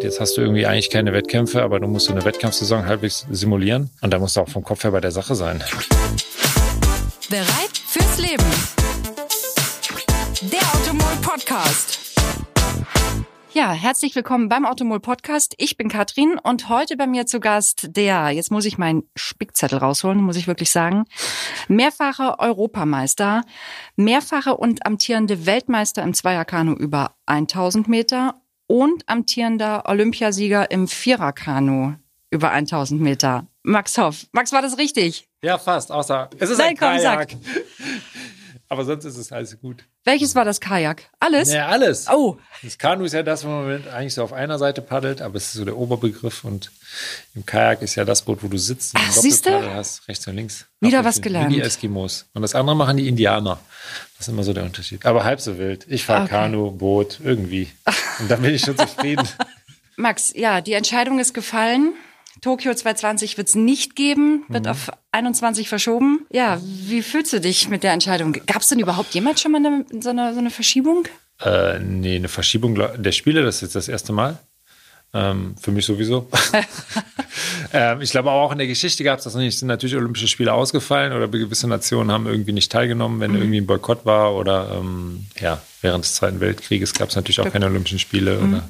Jetzt hast du irgendwie eigentlich keine Wettkämpfe, aber du musst so eine Wettkampfsaison halbwegs simulieren. Und da musst du auch vom Kopf her bei der Sache sein. Bereit fürs Leben. Der Automol Podcast. Ja, herzlich willkommen beim Automol Podcast. Ich bin Katrin und heute bei mir zu Gast der, jetzt muss ich meinen Spickzettel rausholen, muss ich wirklich sagen, mehrfache Europameister, mehrfache und amtierende Weltmeister im Zweierkanu über 1000 Meter und amtierender Olympiasieger im Viererkanu über 1000 Meter. Max Hoff. Max, war das richtig? Ja, fast, außer es ist Nein, ein komm, Kajak. sag. Aber sonst ist es alles gut. Welches war das Kajak? Alles? Ja, alles. Oh, Das Kanu ist ja das, wo man eigentlich so auf einer Seite paddelt, aber es ist so der Oberbegriff und im Kajak ist ja das Boot, wo du sitzt und Ach, siehste? Doppelpaddel hast, rechts und links. Wieder was gelernt. Wie die Eskimos. Und das andere machen die Indianer. Das ist immer so der Unterschied. Aber halb so wild. Ich fahre Okay. Kanu, Boot, irgendwie. Und dann bin ich schon zufrieden. Max, ja, die Entscheidung ist gefallen. Tokio 2020 wird es nicht geben, wird Mhm. auf 21 verschoben. Ja, wie fühlst du dich mit der Entscheidung? Gab es denn überhaupt jemals schon mal eine, so, eine, so eine Verschiebung? Äh, nee, eine Verschiebung der Spiele, das ist jetzt das erste Mal. Ähm, für mich sowieso. ähm, ich glaube auch in der Geschichte gab es das nicht. Es sind natürlich Olympische Spiele ausgefallen oder gewisse Nationen haben irgendwie nicht teilgenommen, wenn irgendwie ein Boykott war oder ähm, ja, während des Zweiten Weltkrieges gab es natürlich auch keine Olympischen Spiele oder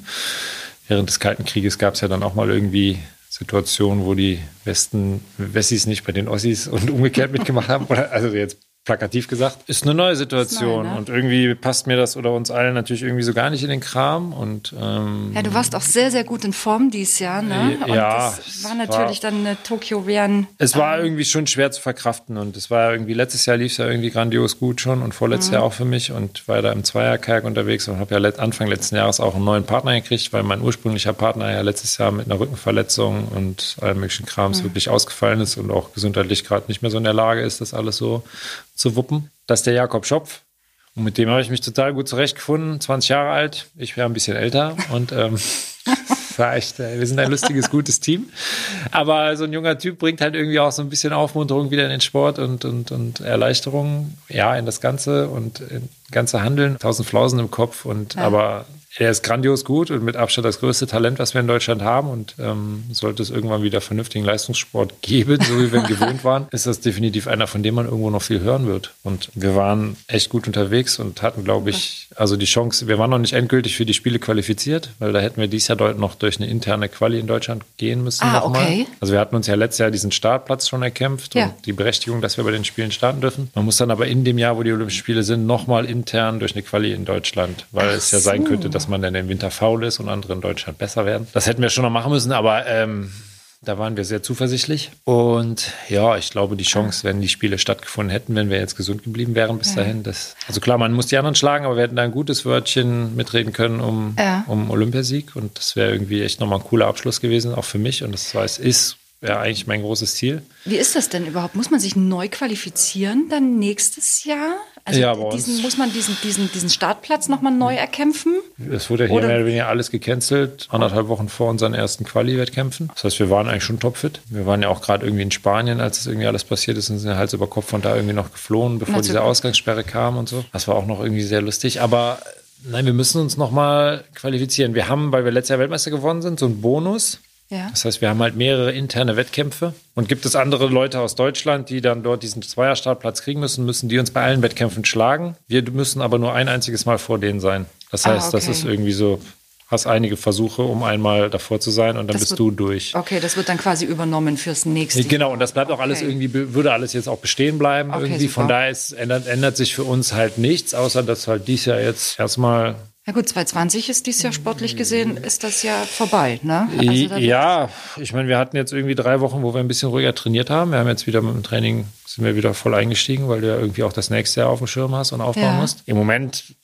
während des Kalten Krieges gab es ja dann auch mal irgendwie Situationen, wo die Westen, Wessis nicht bei den Ossis und umgekehrt mitgemacht haben. Oder, also jetzt plakativ gesagt, ist eine neue Situation. Neu, ne? Und irgendwie passt mir das oder uns allen natürlich irgendwie so gar nicht in den Kram. Und ähm, Ja, du warst auch sehr, sehr gut in Form dieses Jahr, ne? Und Ja, das es war natürlich war- dann eine Tokio wären. es war irgendwie schon schwer zu verkraften. Und es war irgendwie, letztes Jahr lief es ja irgendwie grandios gut schon und vorletztes Jahr auch für mich. Und war da im Zweierkajak unterwegs und habe ja let- Anfang letzten Jahres auch einen neuen Partner gekriegt, weil mein ursprünglicher Partner ja letztes Jahr mit einer Rückenverletzung und allem möglichen Krams wirklich ausgefallen ist und auch gesundheitlich gerade nicht mehr so in der Lage ist, das alles so zu wuppen. Das ist der Jakob Schopf. Und mit dem habe ich mich total gut zurechtgefunden. 20 Jahre alt, ich wäre ein bisschen älter und ähm, war echt, äh, wir sind ein lustiges, gutes Team. Aber so ein junger Typ bringt halt irgendwie auch so ein bisschen Aufmunterung wieder in den Sport und, und, und Erleichterung, ja, in das Ganze und in ganze Handeln. Tausend Flausen im Kopf und aber er ist grandios gut und mit Abstand das größte Talent, was wir in Deutschland haben. Und ähm, sollte es irgendwann wieder vernünftigen Leistungssport geben, so wie wir ihn gewohnt waren, ist das definitiv einer, von dem man irgendwo noch viel hören wird. Und wir waren echt gut unterwegs und hatten, glaube ich, also die Chance, wir waren noch nicht endgültig für die Spiele qualifiziert, weil da hätten wir dieses Jahr noch durch eine interne Quali in Deutschland gehen müssen. Ah, noch mal. okay. Also wir hatten uns ja letztes Jahr diesen Startplatz schon erkämpft Ja. und die Berechtigung, dass wir bei den Spielen starten dürfen. Man muss dann aber in dem Jahr, wo die Olympischen Spiele sind, nochmal intern durch eine Quali in Deutschland, weil es ja sein könnte, dass man dann im Winter faul ist und andere in Deutschland besser werden. Das hätten wir schon noch machen müssen, aber ähm, da waren wir sehr zuversichtlich. Und ja, ich glaube, die Chance, wenn die Spiele stattgefunden hätten, wenn wir jetzt gesund geblieben wären bis dahin, das, also klar, man muss die anderen schlagen, aber wir hätten da ein gutes Wörtchen mitreden können um, Ja. um Olympiasieg. Und das wäre irgendwie echt nochmal ein cooler Abschluss gewesen, auch für mich. Und das war, es ist ja eigentlich mein großes Ziel. Wie ist das denn überhaupt? Muss man sich neu qualifizieren dann nächstes Jahr? Also Ja, diesen, muss man diesen, diesen, diesen Startplatz nochmal neu erkämpfen? Es wurde ja hier Oder- mehr oder weniger alles gecancelt, anderthalb Wochen vor unseren ersten Quali-Wettkämpfen. Das heißt, wir waren eigentlich schon topfit. Wir waren ja auch gerade irgendwie in Spanien, als es irgendwie alles passiert ist und sind Hals über Kopf von da irgendwie noch geflohen, bevor Na, diese. Ausgangssperre kam und so. Das war auch noch irgendwie sehr lustig. Aber äh, nein, wir müssen uns nochmal qualifizieren. Wir haben, weil wir letztes Jahr Weltmeister geworden sind, so einen Bonus. Ja. Das heißt, wir haben halt mehrere interne Wettkämpfe. Und gibt es andere Leute aus Deutschland, die dann dort diesen Zweierstartplatz kriegen müssen, müssen die uns bei allen Wettkämpfen schlagen. Wir müssen aber nur ein einziges Mal vor denen sein. Das Ah, heißt, das okay. ist irgendwie so, hast einige Versuche, um einmal davor zu sein und dann Das bist wird- du durch. Okay, das wird dann quasi übernommen fürs nächste. Genau, und das bleibt auch alles Okay. irgendwie, würde alles jetzt auch bestehen bleiben. Okay, irgendwie. Von super. daher ist, ändert, ändert sich für uns halt nichts, außer dass halt dies Jahr jetzt erstmal Ja gut, 2020 ist dieses Jahr sportlich gesehen, ist das ja vorbei, ne? Also ja, ich meine, wir hatten jetzt irgendwie drei Wochen, wo wir ein bisschen ruhiger trainiert haben. Wir haben jetzt wieder mit dem Training, sind wir wieder voll eingestiegen, weil du ja irgendwie auch das nächste Jahr auf dem Schirm hast und aufbauen Ja. musst. Im Moment,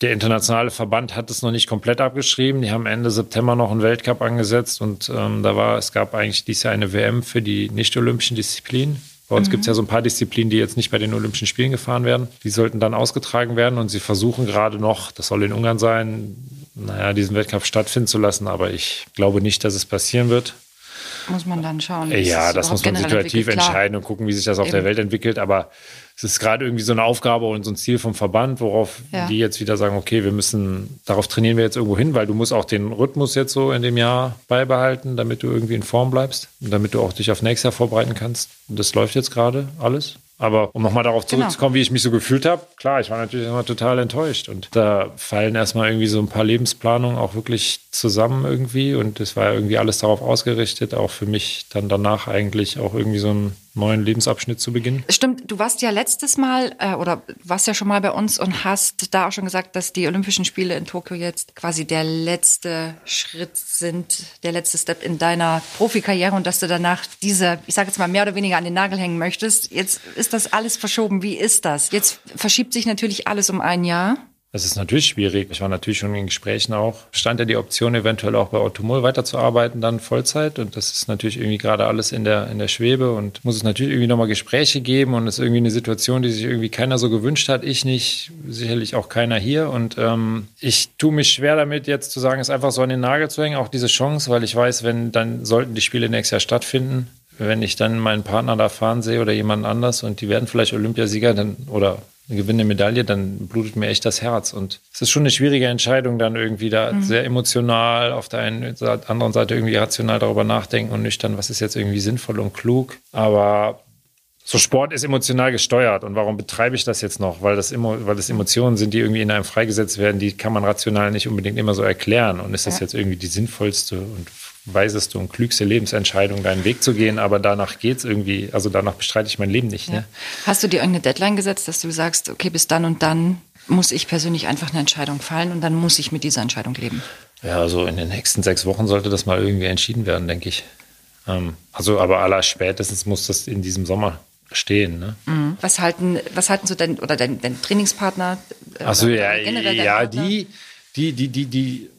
der internationale Verband hat es noch nicht komplett abgeschrieben. Die haben Ende September noch einen Weltcup angesetzt und ähm, da war, es gab eigentlich dieses Jahr eine WM für die nicht-olympischen Disziplinen. Bei uns gibt es ja so ein paar Disziplinen, die jetzt nicht bei den Olympischen Spielen gefahren werden. Die sollten dann ausgetragen werden und sie versuchen gerade noch, das soll in Ungarn sein, naja, diesen Wettkampf stattfinden zu lassen, aber ich glaube nicht, dass es passieren wird. Muss man dann schauen. Ja, das muss man situativ entscheiden und gucken, wie sich das auf Eben. der Welt entwickelt. Aber es ist gerade irgendwie so eine Aufgabe und so ein Ziel vom Verband, worauf ja. die jetzt wieder sagen, okay, wir müssen, darauf trainieren wir jetzt irgendwo hin, weil du musst auch den Rhythmus jetzt so in dem Jahr beibehalten, damit du irgendwie in Form bleibst und damit du auch dich auf nächstes Jahr vorbereiten kannst. Und das läuft jetzt gerade alles. Aber um nochmal darauf genau. zurückzukommen, genau. wie ich mich so gefühlt habe, klar, ich war natürlich immer total enttäuscht. Und da fallen erstmal irgendwie so ein paar Lebensplanungen auch wirklich zusammen irgendwie. Und es war irgendwie alles darauf ausgerichtet, auch für mich dann danach eigentlich auch irgendwie so ein neuen Lebensabschnitt zu beginnen. Stimmt, du warst ja letztes Mal äh, oder warst ja schon mal bei uns und hast da auch schon gesagt, dass die Olympischen Spiele in Tokio jetzt quasi der letzte Schritt sind, der letzte Step in deiner Profikarriere und dass du danach diese, ich sage jetzt mal mehr oder weniger an den Nagel hängen möchtest. Jetzt ist das alles verschoben. Wie ist das? Jetzt verschiebt sich natürlich alles um ein Jahr. Das ist natürlich schwierig. Ich war natürlich schon in Gesprächen auch. Stand ja die Option, eventuell auch bei Automol weiterzuarbeiten, dann Vollzeit. Und das ist natürlich irgendwie gerade alles in der, in der Schwebe und muss es natürlich irgendwie nochmal Gespräche geben. Und es ist irgendwie eine Situation, die sich irgendwie keiner so gewünscht hat. Ich nicht, sicherlich auch keiner hier. Und ähm, ich tue mich schwer damit, jetzt zu sagen, es einfach so an den Nagel zu hängen, auch diese Chance, weil ich weiß, wenn dann sollten die Spiele nächstes Jahr stattfinden, wenn ich dann meinen Partner da fahren sehe oder jemand anders und die werden vielleicht Olympiasieger dann oder gewinne Medaille, dann blutet mir echt das Herz. Und es ist schon eine schwierige Entscheidung, dann irgendwie da mhm. sehr emotional, auf der einen anderen Seite irgendwie rational darüber nachdenken und nüchtern, was ist jetzt irgendwie sinnvoll und klug. Aber so Sport ist emotional gesteuert. Und warum betreibe ich das jetzt noch? Weil das, weil das Emotionen sind, die irgendwie in einem freigesetzt werden, die kann man rational nicht unbedingt immer so erklären. Und ist das ja. jetzt irgendwie die sinnvollste und weiseste und klügste Lebensentscheidung, deinen Weg zu gehen, aber danach geht es irgendwie, also danach bestreite ich mein Leben nicht. Ja. Ne? Hast du dir irgendeine Deadline gesetzt, dass du sagst, okay, bis dann und dann muss ich persönlich einfach eine Entscheidung fallen und dann muss ich mit dieser Entscheidung leben? Ja, also in den nächsten sechs Wochen sollte das mal irgendwie entschieden werden, denke ich. Ähm, also aber aller spätestens muss das in diesem Sommer stehen. Ne? Mhm. Was halten, was halten so dein oder dein, dein Trainingspartner? Äh, Achso, ja, ja, die, die, die, die, die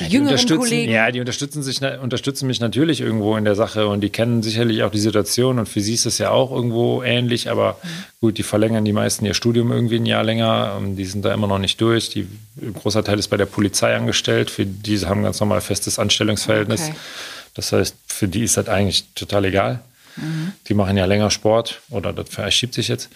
die, die jüngeren Kollegen. Ja, die unterstützen, sich, unterstützen mich natürlich irgendwo in der Sache und die kennen sicherlich auch die Situation und für sie ist es ja auch irgendwo ähnlich, aber mhm. gut, die verlängern die meisten ihr Studium irgendwie ein Jahr länger, ähm, die sind da immer noch nicht durch. Die, ein großer Teil ist bei der Polizei angestellt, für die haben ganz normal festes Anstellungsverhältnis. Okay. Das heißt, für die ist das eigentlich total egal. Mhm. Die machen ja länger Sport oder das verschiebt sich jetzt.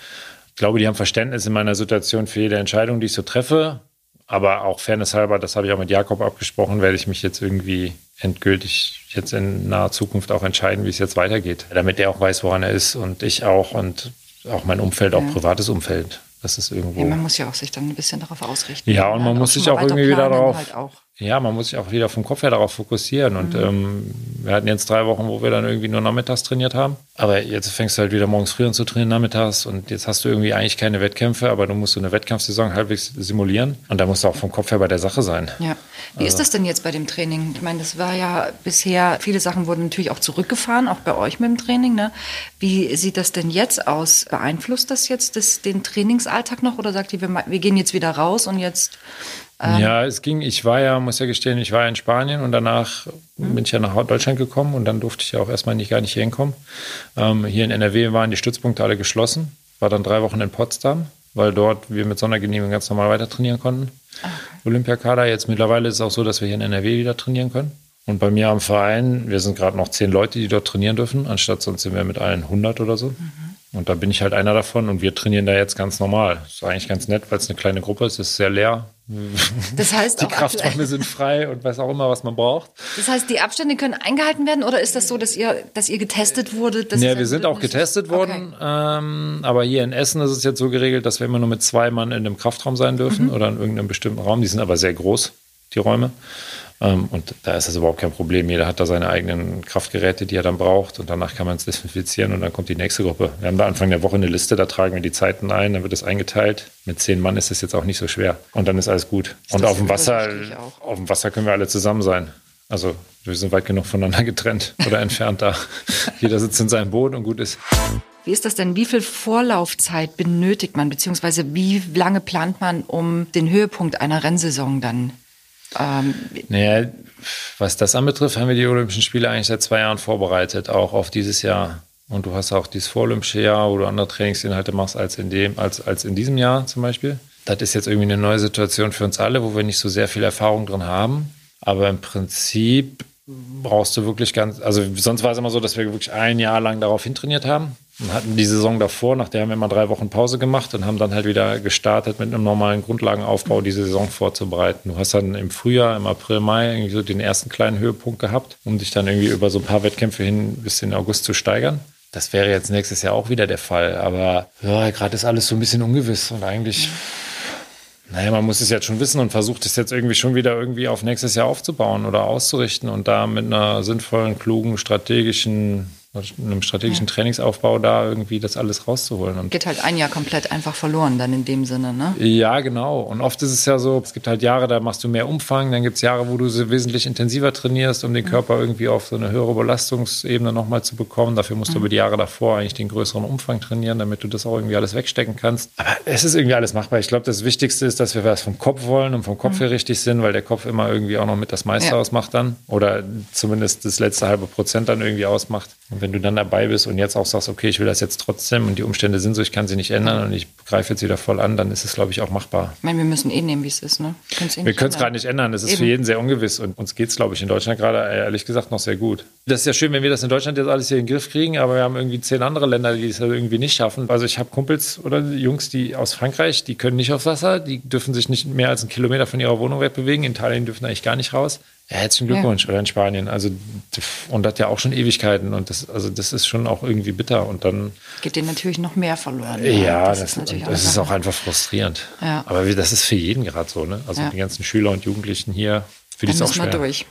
Ich glaube, die haben Verständnis in meiner Situation für jede Entscheidung, die ich so treffe. Aber auch Fairness halber, das habe ich auch mit Jakob abgesprochen, werde ich mich jetzt irgendwie endgültig jetzt in naher Zukunft auch entscheiden, wie es jetzt weitergeht. Damit er auch weiß, woran er ist und ich auch und auch mein Umfeld, ja. auch privates Umfeld. Das ist irgendwo. Ja, man muss ja auch sich dann ein bisschen darauf ausrichten. Ja, und man muss sich auch irgendwie wieder darauf. Halt auch. Ja, man muss sich auch wieder vom Kopf her darauf fokussieren. Und mhm. ähm, wir hatten jetzt drei Wochen, wo wir dann irgendwie nur nachmittags trainiert haben. Aber jetzt fängst du halt wieder morgens früh an zu trainieren, nachmittags. Und jetzt hast du irgendwie eigentlich keine Wettkämpfe, aber du musst so eine Wettkampfsaison halbwegs simulieren. Und da musst du auch vom Kopf her bei der Sache sein. Ja. Wie also. ist das denn jetzt bei dem Training? Ich meine, das war ja bisher, viele Sachen wurden natürlich auch zurückgefahren, auch bei euch mit dem Training. Ne? Wie sieht das denn jetzt aus? Beeinflusst das jetzt das, den Trainingsalltag noch? Oder sagt ihr, wir, wir gehen jetzt wieder raus und jetzt ähm, ja, es ging, ich war ja, muss ja gestehen, ich war ja in Spanien und danach mhm. bin ich ja nach Deutschland gekommen und dann durfte ich ja auch erstmal nicht gar nicht hier hinkommen. Ähm, hier in NRW waren die Stützpunkte alle geschlossen, war dann drei Wochen in Potsdam, weil dort wir mit Sondergenehmigung ganz normal weiter trainieren konnten. Okay. Olympiakader, jetzt mittlerweile ist es auch so, dass wir hier in NRW wieder trainieren können. Und bei mir am Verein, wir sind gerade noch zehn Leute, die dort trainieren dürfen, anstatt sonst sind wir mit allen 100 oder so. Mhm. Und da bin ich halt einer davon und wir trainieren da jetzt ganz normal. Das ist eigentlich ganz nett, weil es eine kleine Gruppe ist, ist sehr leer. Das heißt die Krafträume sind frei und weiß auch immer, was man braucht. Das heißt, die Abstände können eingehalten werden oder ist das so, dass ihr, dass ihr getestet wurdet? Ja, wir sind auch getestet worden, okay. ähm, aber hier in Essen ist es jetzt so geregelt, dass wir immer nur mit zwei Mann in einem Kraftraum sein dürfen mhm. oder in irgendeinem bestimmten Raum. Die sind aber sehr groß, die Räume. Ähm, und da ist das überhaupt kein Problem. Jeder hat da seine eigenen Kraftgeräte, die er dann braucht. Und danach kann man es desinfizieren und dann kommt die nächste Gruppe. Wir haben da Anfang der Woche eine Liste, da tragen wir die Zeiten ein, dann wird es eingeteilt. Mit zehn Mann ist es jetzt auch nicht so schwer. Und dann ist alles gut. Ist und auf dem Wasser, auf dem Wasser können wir alle zusammen sein. Also wir sind weit genug voneinander getrennt oder entfernt da. Jeder sitzt in seinem Boot und gut ist. Wie ist das denn? Wie viel Vorlaufzeit benötigt man, beziehungsweise wie lange plant man, um den Höhepunkt einer Rennsaison dann ähm, naja, was das anbetrifft, haben wir die Olympischen Spiele eigentlich seit zwei Jahren vorbereitet, auch auf dieses Jahr. Und du hast auch dieses vorolympische Jahr, wo du andere Trainingsinhalte machst als in, dem, als, als in diesem Jahr zum Beispiel. Das ist jetzt irgendwie eine neue Situation für uns alle, wo wir nicht so sehr viel Erfahrung drin haben. Aber im Prinzip brauchst du wirklich ganz, also sonst war es immer so, dass wir wirklich ein Jahr lang darauf hintrainiert haben und hatten die Saison davor, nach der haben wir immer drei Wochen Pause gemacht und haben dann halt wieder gestartet mit einem normalen Grundlagenaufbau, diese Saison vorzubereiten. Du hast dann im Frühjahr, im April, Mai irgendwie so den ersten kleinen Höhepunkt gehabt, um dich dann irgendwie über so ein paar Wettkämpfe hin bis in August zu steigern. Das wäre jetzt nächstes Jahr auch wieder der Fall, aber ja, gerade ist alles so ein bisschen ungewiss und eigentlich. Naja, man muss es jetzt schon wissen und versucht es jetzt irgendwie schon wieder irgendwie auf nächstes Jahr aufzubauen oder auszurichten und da mit einer sinnvollen, klugen, strategischen einem strategischen ja. Trainingsaufbau da irgendwie das alles rauszuholen. Und Geht halt ein Jahr komplett einfach verloren dann in dem Sinne, ne? Ja, genau. Und oft ist es ja so, es gibt halt Jahre, da machst du mehr Umfang, dann gibt es Jahre, wo du sie wesentlich intensiver trainierst, um den mhm. Körper irgendwie auf so eine höhere Belastungsebene nochmal zu bekommen. Dafür musst mhm. du über die Jahre davor eigentlich den größeren Umfang trainieren, damit du das auch irgendwie alles wegstecken kannst. Aber es ist irgendwie alles machbar. Ich glaube, das Wichtigste ist, dass wir was vom Kopf wollen und vom Kopf mhm. her richtig sind, weil der Kopf immer irgendwie auch noch mit das meiste ja. ausmacht dann. Oder zumindest das letzte halbe Prozent dann irgendwie ausmacht. Und wenn du dann dabei bist und jetzt auch sagst, okay, ich will das jetzt trotzdem und die Umstände sind so, ich kann sie nicht ändern und ich greife jetzt wieder voll an, dann ist es, glaube ich, auch machbar. Ich meine, wir müssen eh nehmen, wie es ist. Ne? Eh wir können es gerade nicht ändern. Es ist Eben. für jeden sehr ungewiss und uns geht es, glaube ich, in Deutschland gerade ehrlich gesagt noch sehr gut. Das ist ja schön, wenn wir das in Deutschland jetzt alles hier in den Griff kriegen, aber wir haben irgendwie zehn andere Länder, die es halt irgendwie nicht schaffen. Also ich habe Kumpels oder Jungs, die aus Frankreich, die können nicht aufs Wasser, die dürfen sich nicht mehr als einen Kilometer von ihrer Wohnung wegbewegen. In Italien dürfen eigentlich gar nicht raus. Herzlichen Glückwunsch. Ja. Oder in Spanien. Also, und das ja auch schon Ewigkeiten. Und das, also, das ist schon auch irgendwie bitter. Und dann. Geht dir natürlich noch mehr verloren. Ja, ja das, das, ist, natürlich das ist auch einfach frustrierend. Ja. Aber das ist für jeden gerade so, ne? Also, die ganzen Schüler und Jugendlichen hier, für die ist auch schwer. durch.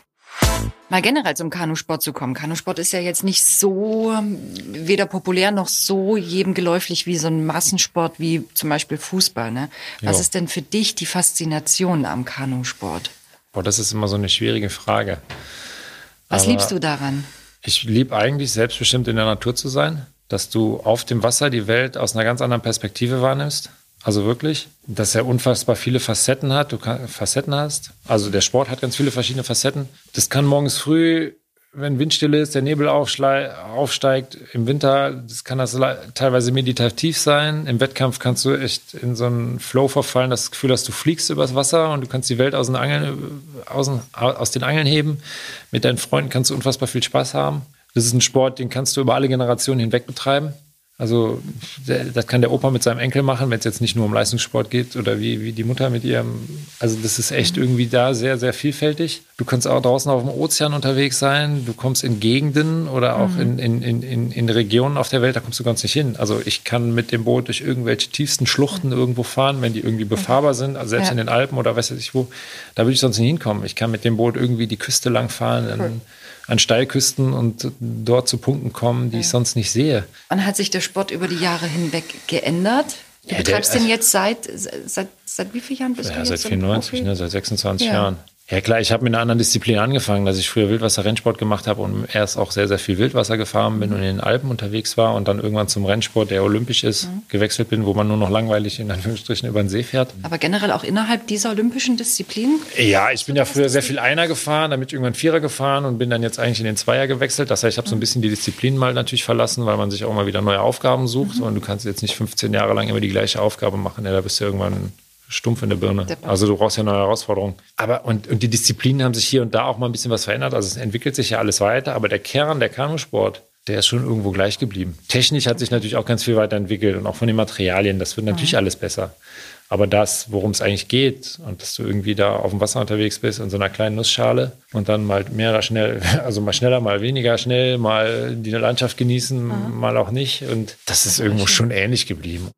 Mal generell zum Kanusport zu kommen. Kanusport ist ja jetzt nicht so ähm, weder populär noch so jedem geläufig wie so ein Massensport wie zum Beispiel Fußball. Ne? Was jo. ist denn für dich die Faszination am Kanusport? Boah, das ist immer so eine schwierige Frage. Was Aber liebst du daran? Ich liebe eigentlich selbstbestimmt in der Natur zu sein, dass du auf dem Wasser die Welt aus einer ganz anderen Perspektive wahrnimmst. Also wirklich, dass er unfassbar viele Facetten hat. Du kann, Facetten hast. Also der Sport hat ganz viele verschiedene Facetten. Das kann morgens früh wenn Windstille ist, der Nebel aufsteigt im Winter, das kann das teilweise meditativ sein. Im Wettkampf kannst du echt in so einen Flow verfallen, das Gefühl hast, du fliegst übers Wasser und du kannst die Welt aus den Angeln, aus, aus den Angeln heben. Mit deinen Freunden kannst du unfassbar viel Spaß haben. Das ist ein Sport, den kannst du über alle Generationen hinweg betreiben. Also das kann der Opa mit seinem Enkel machen, wenn es jetzt nicht nur um Leistungssport geht oder wie, wie die Mutter mit ihrem. Also das ist echt irgendwie da sehr, sehr vielfältig. Du kannst auch draußen auf dem Ozean unterwegs sein, du kommst in Gegenden oder auch mhm. in, in, in, in Regionen auf der Welt, da kommst du ganz nicht hin. Also ich kann mit dem Boot durch irgendwelche tiefsten Schluchten mhm. irgendwo fahren, wenn die irgendwie befahrbar sind, also selbst ja. in den Alpen oder weiß ich wo, da würde ich sonst nicht hinkommen. Ich kann mit dem Boot irgendwie die Küste lang fahren. Cool an Steilküsten und dort zu Punkten kommen, die ja. ich sonst nicht sehe. Und hat sich der Sport über die Jahre hinweg geändert? Du ja, betreibst den jetzt seit, seit, seit wie vielen Jahren bist ja, du jetzt? Seit 94, ne, seit 26 Jahren. Ja klar, ich habe mit einer anderen Disziplin angefangen, dass ich früher Wildwasser-Rennsport gemacht habe und erst auch sehr, sehr viel Wildwasser gefahren bin und in den Alpen unterwegs war und dann irgendwann zum Rennsport, der olympisch ist, mhm. gewechselt bin, wo man nur noch langweilig in Anführungsstrichen über den See fährt. Aber generell auch innerhalb dieser olympischen Disziplin? Ja, ich bin ja früher sehr viel Einer gefahren, damit irgendwann Vierer gefahren und bin dann jetzt eigentlich in den Zweier gewechselt. Das heißt, ich habe so ein mhm. bisschen die Disziplin mal natürlich verlassen, weil man sich auch mal wieder neue Aufgaben sucht mhm. und du kannst jetzt nicht 15 Jahre lang immer die gleiche Aufgabe machen. Ja, da bist du irgendwann stumpf in der Birne. Also du brauchst ja neue Herausforderungen. Aber und, und die Disziplinen haben sich hier und da auch mal ein bisschen was verändert. Also es entwickelt sich ja alles weiter, aber der Kern, der Kanusport, der ist schon irgendwo gleich geblieben. Technisch hat sich natürlich auch ganz viel weiterentwickelt und auch von den Materialien. Das wird natürlich mhm. alles besser. Aber das, worum es eigentlich geht, und dass du irgendwie da auf dem Wasser unterwegs bist in so einer kleinen Nussschale und dann mal mehr oder schnell, also mal schneller, mal weniger schnell, mal die Landschaft genießen, mhm. mal auch nicht. Und das ist irgendwo schon ähnlich geblieben.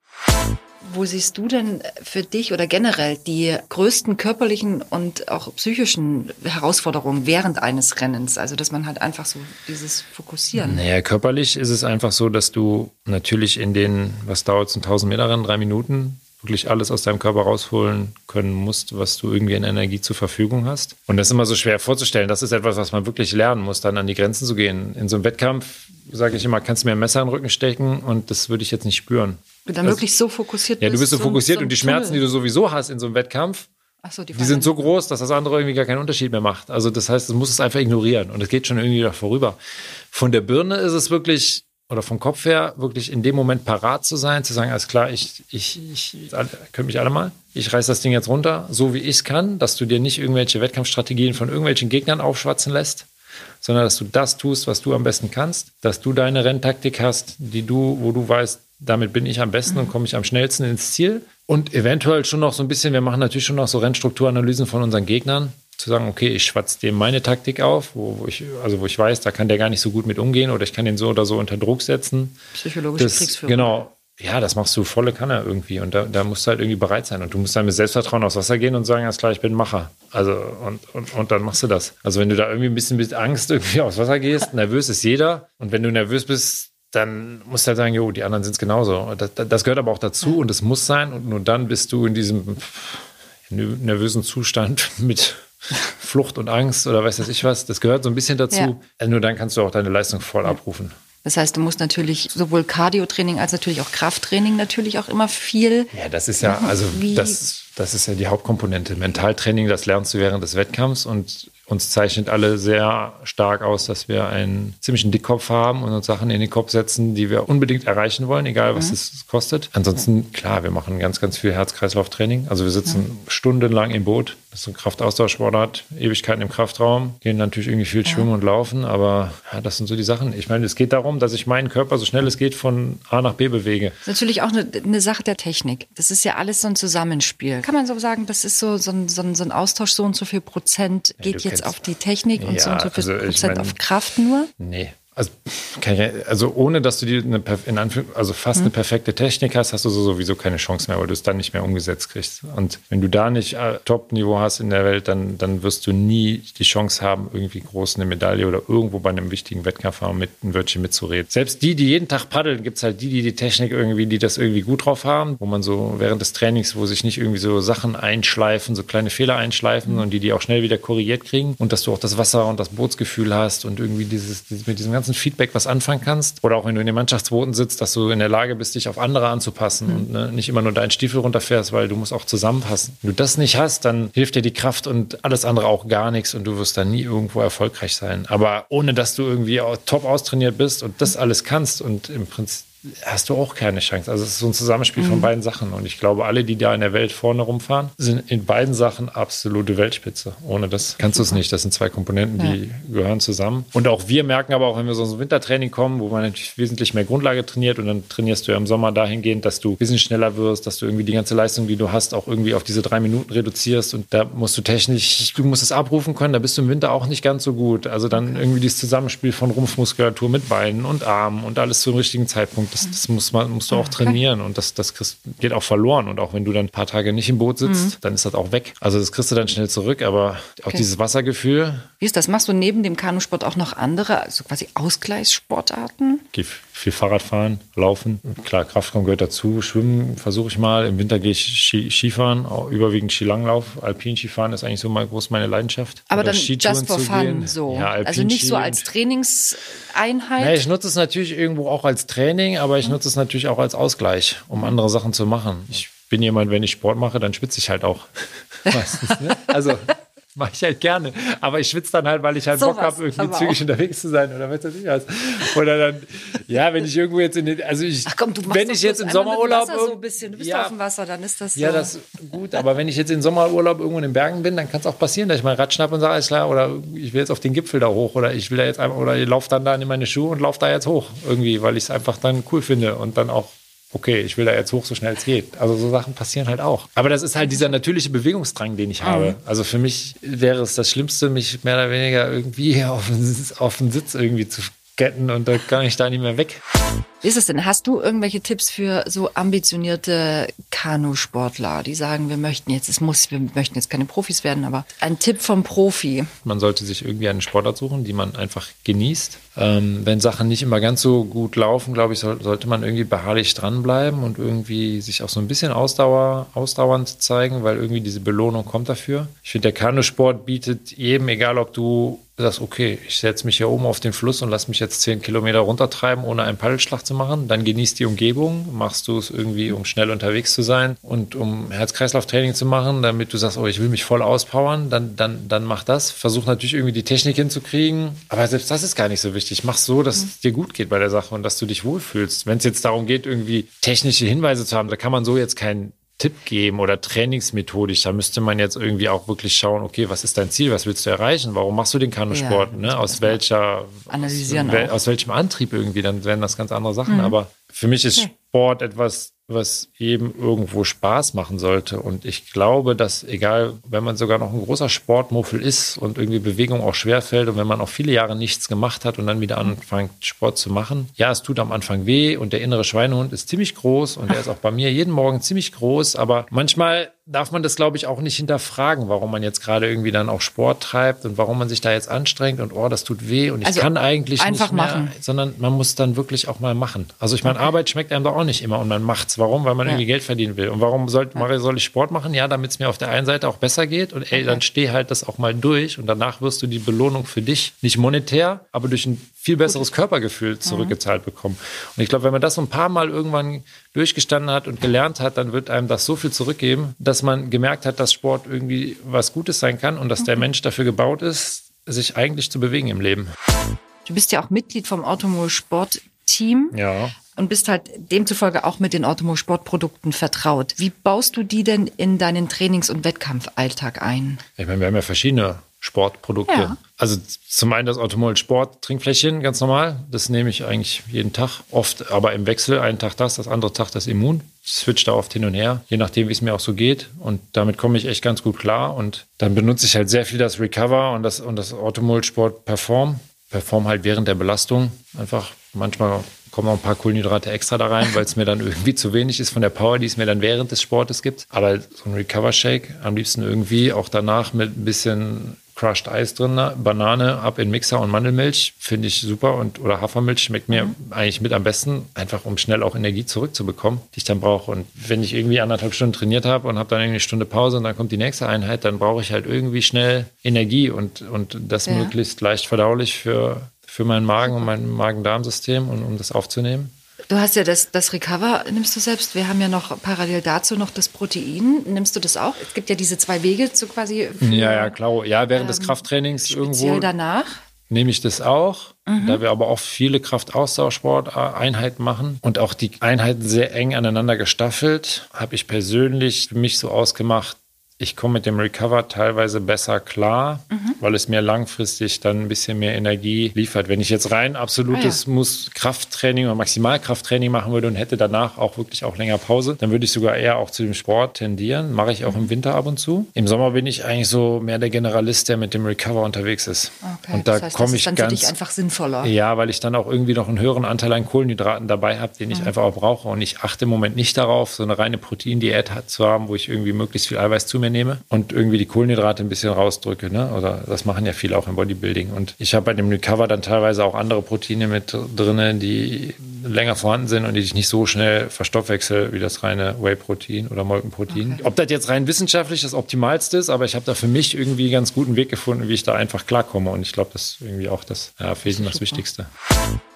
Wo siehst du denn für dich oder generell die größten körperlichen und auch psychischen Herausforderungen während eines Rennens? Also, dass man halt einfach so dieses Fokussieren. Naja, körperlich ist es einfach so, dass du natürlich in den, was dauert es, ein 1000 Meter Rennen, drei Minuten, wirklich alles aus deinem Körper rausholen können musst, was du irgendwie in Energie zur Verfügung hast. Und das ist immer so schwer vorzustellen. Das ist etwas, was man wirklich lernen muss, dann an die Grenzen zu gehen. In so einem Wettkampf sage ich immer, kannst du mir ein Messer in den Rücken stecken und das würde ich jetzt nicht spüren. Du dann also, wirklich so fokussiert Ja, du bist so, fokussiert so und die Schmerzen, Tunnel. die du sowieso hast in so einem Wettkampf, so, die, die sind so groß, dass das andere irgendwie gar keinen Unterschied mehr macht. Also das heißt, du musst es einfach ignorieren und es geht schon irgendwie da vorüber. Von der Birne ist es wirklich, oder vom Kopf her, wirklich in dem Moment parat zu sein, zu sagen, alles klar, ich, ich, ich, könnt mich alle mal, ich reiß das Ding jetzt runter, so wie ich es kann, dass du dir nicht irgendwelche Wettkampfstrategien von irgendwelchen Gegnern aufschwatzen lässt, sondern dass du das tust, was du am besten kannst, dass du deine Renntaktik hast, die du, wo du weißt, damit bin ich am besten und komme ich am schnellsten ins Ziel. Und eventuell schon noch so ein bisschen, wir machen natürlich schon noch so Rennstrukturanalysen von unseren Gegnern, zu sagen, okay, ich schwatze dem meine Taktik auf, wo, wo, ich, also wo ich weiß, da kann der gar nicht so gut mit umgehen oder ich kann den so oder so unter Druck setzen. Psychologische das, Kriegsführung. Genau. Ja, das machst du volle Kanne irgendwie und da, da musst du halt irgendwie bereit sein und du musst dann mit Selbstvertrauen aufs Wasser gehen und sagen, alles klar, ich bin Macher. Also und, und, und dann machst du das. Also wenn du da irgendwie ein bisschen mit Angst irgendwie aufs Wasser gehst, nervös ist jeder und wenn du nervös bist, dann musst du halt sagen, jo, die anderen sind es genauso. Das, das, gehört aber auch dazu und es muss sein und nur dann bist du in diesem nervösen Zustand mit Flucht und Angst oder weiß ich was. Das gehört so ein bisschen dazu. Ja. Also nur dann kannst du auch deine Leistung voll abrufen. Das heißt, du musst natürlich sowohl Cardio-Training als natürlich auch Krafttraining natürlich auch immer viel. Ja, das ist ja, also das, das ist ja die Hauptkomponente. Mentaltraining, das lernst du während des Wettkampfs und uns zeichnet alle sehr stark aus, dass wir einen ziemlichen Dickkopf haben und uns Sachen in den Kopf setzen, die wir unbedingt erreichen wollen, egal was mhm. es kostet. Ansonsten, klar, wir machen ganz, ganz viel Herz-Kreislauf-Training. Also wir sitzen mhm. stundenlang im Boot. Das ist ein Kraftaustauschsportart, Ewigkeiten im Kraftraum, gehen natürlich irgendwie viel schwimmen und laufen, aber ja, das sind so die Sachen. Ich meine, es geht darum, dass ich meinen Körper so schnell es geht von A nach B bewege. Das ist natürlich auch eine, eine Sache der Technik. Das ist ja alles so ein Zusammenspiel. Kann man so sagen, das ist so, so, ein, so, ein, Austausch, so und so viel Prozent geht ja, jetzt auf die Technik und ja, so und so viel also Prozent mein, auf Kraft nur? Nee, also, also ohne, dass du die eine, in also fast eine hm. perfekte Technik hast, hast du sowieso keine Chance mehr, weil du es dann nicht mehr umgesetzt kriegst. Und wenn du da nicht äh, Top-Niveau hast in der Welt, dann, dann wirst du nie die Chance haben, irgendwie groß eine Medaille oder irgendwo bei einem wichtigen Wettkampf mit ein Wörtchen mitzureden. Selbst die, die jeden Tag paddeln, gibt es halt die, die die Technik irgendwie, die das irgendwie gut drauf haben, wo man so während des Trainings, wo sich nicht irgendwie so Sachen einschleifen, so kleine Fehler einschleifen mhm. und die die auch schnell wieder korrigiert kriegen und dass du auch das Wasser und das Bootsgefühl hast und irgendwie dieses, dieses mit diesem ganzen ganzen Feedback was anfangen kannst. Oder auch wenn du in den Mannschaftsbooten sitzt, dass du in der Lage bist, dich auf andere anzupassen mhm. und ne, nicht immer nur deinen Stiefel runterfährst, weil du musst auch zusammenpassen. Wenn du das nicht hast, dann hilft dir die Kraft und alles andere auch gar nichts und du wirst dann nie irgendwo erfolgreich sein. Aber ohne dass du irgendwie top austrainiert bist und das alles kannst und im Prinzip hast du auch keine Chance. Also es ist so ein Zusammenspiel mhm. von beiden Sachen. Und ich glaube, alle, die da in der Welt vorne rumfahren, sind in beiden Sachen absolute Weltspitze. Ohne das kannst du es nicht. Das sind zwei Komponenten, die ja. gehören zusammen. Und auch wir merken aber auch, wenn wir so ins Wintertraining kommen, wo man natürlich wesentlich mehr Grundlage trainiert und dann trainierst du ja im Sommer dahingehend, dass du ein bisschen schneller wirst, dass du irgendwie die ganze Leistung, die du hast, auch irgendwie auf diese drei Minuten reduzierst. Und da musst du technisch, du musst es abrufen können. Da bist du im Winter auch nicht ganz so gut. Also dann irgendwie dieses Zusammenspiel von Rumpfmuskulatur mit Beinen und Armen und alles zum richtigen Zeitpunkt das, das muss man, musst du auch trainieren und das, das geht auch verloren. Und auch wenn du dann ein paar Tage nicht im Boot sitzt, mhm. dann ist das auch weg. Also das kriegst du dann schnell zurück, aber auch okay. dieses Wassergefühl. Wie ist das? Machst du neben dem Kanusport auch noch andere, also quasi Ausgleichssportarten? Geh viel Fahrrad fahren, laufen. Klar, Kraftraum gehört dazu. Schwimmen versuche ich mal. Im Winter gehe ich Ski, Skifahren, auch überwiegend Skilanglauf. Alpin-Skifahren ist eigentlich so mal groß meine Leidenschaft. Aber Oder dann just for fun so. Ja, also nicht so als Trainingseinheit. Nee, ich nutze es natürlich irgendwo auch als Training, aber ich nutze es natürlich auch als Ausgleich, um andere Sachen zu machen. Ich bin jemand, wenn ich Sport mache, dann schwitze ich halt auch. Meistens, ne? Also Mache ich halt gerne. Aber ich schwitze dann halt, weil ich halt so Bock habe, irgendwie zügig auch. unterwegs zu sein oder was weiß ich was. Oder dann, ja, wenn ich irgendwo jetzt in den, also ich, Ach komm, du wenn ich jetzt im Sommerurlaub. so ein bisschen. Du bist ja, auf dem Wasser, dann ist das so. Ja, das ist gut. Aber wenn ich jetzt im Sommerurlaub irgendwo in den Bergen bin, dann kann es auch passieren, dass ich mal Rad schnappe und sage, alles klar, oder ich will jetzt auf den Gipfel da hoch oder ich will da jetzt einfach, oder ich laufe dann da in meine Schuhe und laufe da jetzt hoch irgendwie, weil ich es einfach dann cool finde und dann auch okay, ich will da jetzt hoch, so schnell es geht. Also so Sachen passieren halt auch. Aber das ist halt dieser natürliche Bewegungsdrang, den ich mhm. habe. Also für mich wäre es das Schlimmste, mich mehr oder weniger irgendwie auf den, auf den Sitz irgendwie zu Ketten und da kann ich da nicht mehr weg. Wie ist es denn? Hast du irgendwelche Tipps für so ambitionierte Kanusportler, die sagen, wir möchten jetzt, es muss, wir möchten jetzt keine Profis werden, aber ein Tipp vom Profi? Man sollte sich irgendwie einen Sportart suchen, die man einfach genießt. Ähm, wenn Sachen nicht immer ganz so gut laufen, glaube ich, soll, sollte man irgendwie beharrlich dranbleiben und irgendwie sich auch so ein bisschen Ausdauer, ausdauernd zeigen, weil irgendwie diese Belohnung kommt dafür. Ich finde, der Kanusport bietet jedem, egal ob du sagst, okay, ich setze mich hier oben auf den Fluss und lass mich jetzt zehn Kilometer runtertreiben, ohne einen Paddelschlag zu machen. Dann genießt die Umgebung, machst du es irgendwie, um schnell unterwegs zu sein und um Herz-Kreislauf-Training zu machen, damit du sagst, oh, ich will mich voll auspowern, dann, dann, dann mach das. Versuch natürlich irgendwie die Technik hinzukriegen. Aber selbst das ist gar nicht so wichtig. Mach so, dass mhm. es dir gut geht bei der Sache und dass du dich wohlfühlst. Wenn es jetzt darum geht, irgendwie technische Hinweise zu haben, da kann man so jetzt keinen Tipp geben oder trainingsmethodisch. Da müsste man jetzt irgendwie auch wirklich schauen, okay, was ist dein Ziel, was willst du erreichen, warum machst du den Kanusport, Ja, ne? aus welcher, analysieren aus, aus welchem Antrieb irgendwie, dann wären das ganz andere Sachen. Mhm. Aber für mich ist Okay. Sport etwas, was jedem irgendwo Spaß machen sollte. Und ich glaube, dass egal, wenn man sogar noch ein großer Sportmuffel ist und irgendwie Bewegung auch schwerfällt und wenn man auch viele Jahre nichts gemacht hat und dann wieder anfängt, Sport zu machen, ja, es tut am Anfang weh und der innere Schweinehund ist ziemlich groß und der ist auch bei mir jeden Morgen ziemlich groß, aber manchmal darf man das, glaube ich, auch nicht hinterfragen, warum man jetzt gerade irgendwie dann auch Sport treibt und warum man sich da jetzt anstrengt und oh, das tut weh und ich Also kann eigentlich einfach nicht mehr, machen. sondern man muss dann wirklich auch mal machen. Also ich meine, Arbeit schmeckt einem doch auch nicht immer und man macht's. Warum? Weil man Ja. irgendwie Geld verdienen will. Und warum soll, Mario, soll ich Sport machen? Ja, damit es mir auf der einen Seite auch besser geht und ey, dann steh halt das auch mal durch und danach wirst du die Belohnung für dich nicht monetär, aber durch ein viel besseres Körpergefühl zurückgezahlt bekommen. Und ich glaube, wenn man das so ein paar Mal irgendwann durchgestanden hat und gelernt hat, dann wird einem das so viel zurückgeben, dass man gemerkt hat, dass Sport irgendwie was Gutes sein kann und dass der Mensch dafür gebaut ist, sich eigentlich zu bewegen im Leben. Du bist ja auch Mitglied vom Automobil Sport Team. Ja. Und bist halt demzufolge auch mit den Automobil Sportprodukten vertraut. Wie baust du die denn in deinen Trainings- und Wettkampfalltag ein? Ich meine, wir haben ja verschiedene Sportprodukte. Ja. Also zum einen das Automol Sport Trinkfläschchen, ganz normal. Das nehme ich eigentlich jeden Tag. Oft aber im Wechsel. Einen Tag das, das andere Tag das Immun. Ich switch da oft hin und her, je nachdem, wie es mir auch so geht. Und damit komme ich echt ganz gut klar. Und dann benutze ich halt sehr viel das Recover und das, und das Automol Sport Perform. Perform halt während der Belastung. Einfach manchmal kommen noch ein paar Kohlenhydrate extra da rein, weil es mir dann irgendwie zu wenig ist von der Power, die es mir dann während des Sportes gibt. Aber so ein Recover Shake am liebsten irgendwie auch danach mit ein bisschen Crushed Eis drin, Banane ab in Mixer und Mandelmilch finde ich super und oder Hafermilch schmeckt mir eigentlich mit am besten, einfach um schnell auch Energie zurückzubekommen, die ich dann brauche. Und wenn ich irgendwie anderthalb Stunden trainiert habe und habe dann irgendwie eine Stunde Pause und dann kommt die nächste Einheit, dann brauche ich halt irgendwie schnell Energie und, und das Ja. möglichst leicht verdaulich für, für meinen Magen und mein Magen-Darm-System und um das aufzunehmen. Du hast ja das, das Recover, nimmst du selbst. Wir haben ja noch parallel dazu noch das Protein. Nimmst du das auch? Es gibt ja diese zwei Wege zu quasi. für- Ja, ja, klar. Ja, während des Ähm, Krafttrainings Speziell irgendwo danach. nehme ich das auch, da wir aber auch viele Kraftausdauersport-Einheiten machen und auch die Einheiten sehr eng aneinander gestaffelt, habe ich persönlich für mich so ausgemacht, ich komme mit dem Recover teilweise besser klar, weil es mir langfristig dann ein bisschen mehr Energie liefert. Wenn ich jetzt rein absolutes Ah, muss Krafttraining oder Maximalkrafttraining machen würde und hätte danach auch wirklich auch länger Pause, dann würde ich sogar eher auch zu dem Sport tendieren. Mache ich auch im Winter ab und zu. Im Sommer bin ich eigentlich so mehr der Generalist, der mit dem Recover unterwegs ist. Okay, und da das heißt, komme ich dann ganz für dich einfach sinnvoller. ja, weil ich dann auch irgendwie noch einen höheren Anteil an Kohlenhydraten dabei habe, den ich einfach auch brauche. Und ich achte im Moment nicht darauf, so eine reine Proteindiät zu haben, wo ich irgendwie möglichst viel Eiweiß zu mir nehme und irgendwie die Kohlenhydrate ein bisschen rausdrücke. Ne? Oder das machen ja viele auch im Bodybuilding. Und ich habe bei dem Recover dann teilweise auch andere Proteine mit drin, die länger vorhanden sind und die ich nicht so schnell verstoffwechsel wie das reine Whey-Protein oder Molkenprotein. Ob das jetzt rein wissenschaftlich das Optimalste ist, aber ich habe da für mich irgendwie ganz guten Weg gefunden, wie ich da einfach klarkomme. Und ich glaube, das ist irgendwie auch das, ja, für jeden das Wichtigste.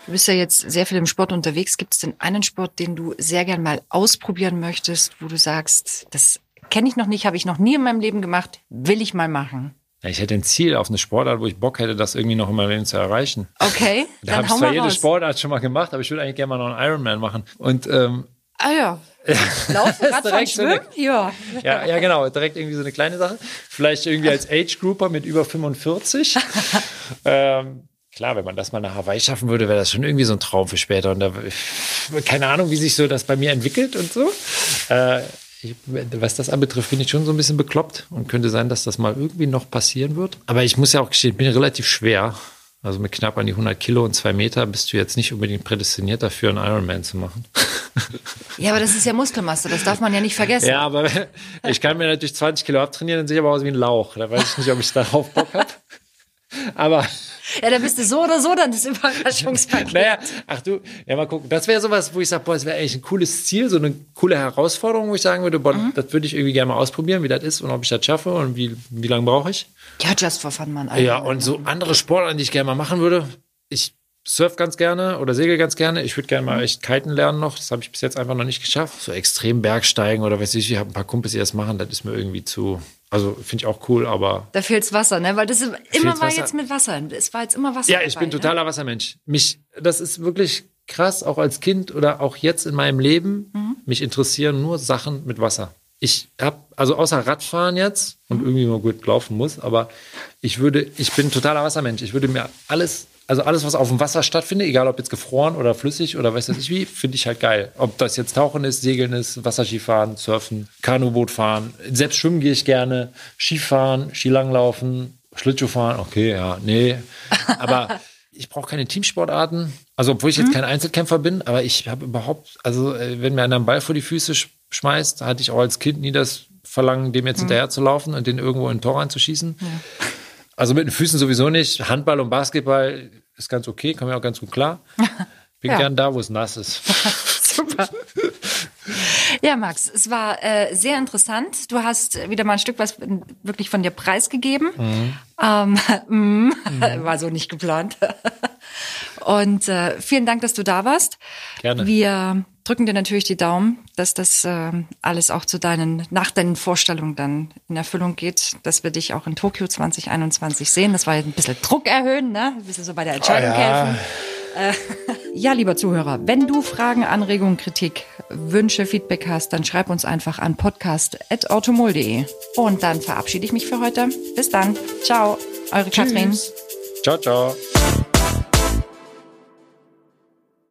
Du bist ja jetzt sehr viel im Sport unterwegs. Gibt es denn einen Sport, den du sehr gern mal ausprobieren möchtest, wo du sagst, das kenne ich noch nicht, habe ich noch nie in meinem Leben gemacht, will ich mal machen? Ich hätte ein Ziel auf eine Sportart, wo ich Bock hätte, das irgendwie noch in meinem Leben zu erreichen. Okay, Da habe ich zwar jede raus. Sportart schon mal gemacht, aber ich würde eigentlich gerne mal noch einen Ironman machen. Und ähm, Ah ja. Laufen, Radfahren, direkt so eine- Schwimmen? Ja. ja, ja, genau, direkt irgendwie so eine kleine Sache. Vielleicht irgendwie als Age-Grouper mit über 45. ähm, klar, wenn man das mal nach Hawaii schaffen würde, wäre das schon irgendwie so ein Traum für später. Und da, keine Ahnung, wie sich so das bei mir entwickelt und so. Äh, ich, was das anbetrifft, bin ich schon so ein bisschen bekloppt und könnte sein, dass das mal irgendwie noch passieren wird. Aber ich muss ja auch gestehen, ich bin relativ schwer. Also mit knapp an die 100 Kilo und zwei Meter bist du jetzt nicht unbedingt prädestiniert dafür, einen Ironman zu machen. ja, aber das ist ja Muskelmasse, das darf man ja nicht vergessen. Ja, aber ich kann mir natürlich 20 Kilo abtrainieren, dann sehe ich aber aus wie ein Lauch. Da weiß ich nicht, ob ich darauf Bock habe. Aber Ja, da bist du so oder so dann das Überraschungspaket. naja, ach du, ja mal gucken. Das wäre sowas, wo ich sage, boah, das wäre eigentlich ein cooles Ziel, so eine coole Herausforderung, wo ich sagen würde, boah, das würde ich irgendwie gerne mal ausprobieren, wie das ist und ob ich das schaffe und wie, wie lange brauche ich. Ja, just for fun, Mann. Ja, und so andere Sportarten, die ich gerne mal machen würde. Ich surf ganz gerne oder segel ganz gerne. Ich würde gerne mal echt kiten lernen noch. Das habe ich bis jetzt einfach noch nicht geschafft. So extrem Bergsteigen oder weiß ich, ich habe ein paar Kumpels, die das machen. Das ist mir irgendwie zu. Also finde ich auch cool, aber Da fehlt's Wasser, ne? Weil das ist, immer war jetzt mit Wasser. Es war jetzt immer Wasser. Ja, ich dabei, bin ne? totaler Wassermensch. Mich, das ist wirklich krass, auch als Kind oder auch jetzt in meinem Leben. Mhm. Mich interessieren nur Sachen mit Wasser. ich habe, also außer Radfahren jetzt und irgendwie mal gut laufen muss, aber ich würde, ich bin totaler Wassermensch. Ich würde mir alles, also alles, was auf dem Wasser stattfindet, egal ob jetzt gefroren oder flüssig oder weiß ich wie, finde ich halt geil. Ob das jetzt Tauchen ist, Segeln ist, Wasserskifahren, Surfen, Kanuboot fahren. Selbst schwimmen gehe ich gerne, Skifahren, Skilanglaufen, Schlittschuhfahren, okay, ja, nee. Aber ich brauche keine Teamsportarten. Also, obwohl ich jetzt mhm. kein Einzelkämpfer bin, aber ich habe überhaupt, also, äh, wenn mir einer einen Ball vor die Füße schmeißt, hatte ich auch als Kind nie das Verlangen, dem jetzt mhm. hinterher zu laufen und den irgendwo in ein Tor reinzuschießen. Ja. Also mit den Füßen sowieso nicht. Handball und Basketball ist ganz okay, kommen ja auch ganz gut klar. Bin ja. gern da, wo es nass ist. Super. Ja, Max, es war äh, sehr interessant. Du hast wieder mal ein Stück was wirklich von dir preisgegeben. Mhm. Ähm, mm, mhm. War so nicht geplant. Und äh, vielen Dank, dass du da warst. Gerne. Wir drücken dir natürlich die Daumen, dass das äh, alles auch zu deinen, nach deinen Vorstellungen dann in Erfüllung geht, dass wir dich auch in Tokio 2021 sehen. Das war ein bisschen Druck erhöhen, ne? Ein bisschen so bei der Entscheidung oh, ja. helfen. Äh, ja, lieber Zuhörer, wenn du Fragen, Anregungen, Kritik, Wünsche, Feedback hast, dann schreib uns einfach an podcast.automol.de. Und dann verabschiede ich mich für heute. Bis dann. Ciao, eure Tschüss. Katrin. Ciao, ciao.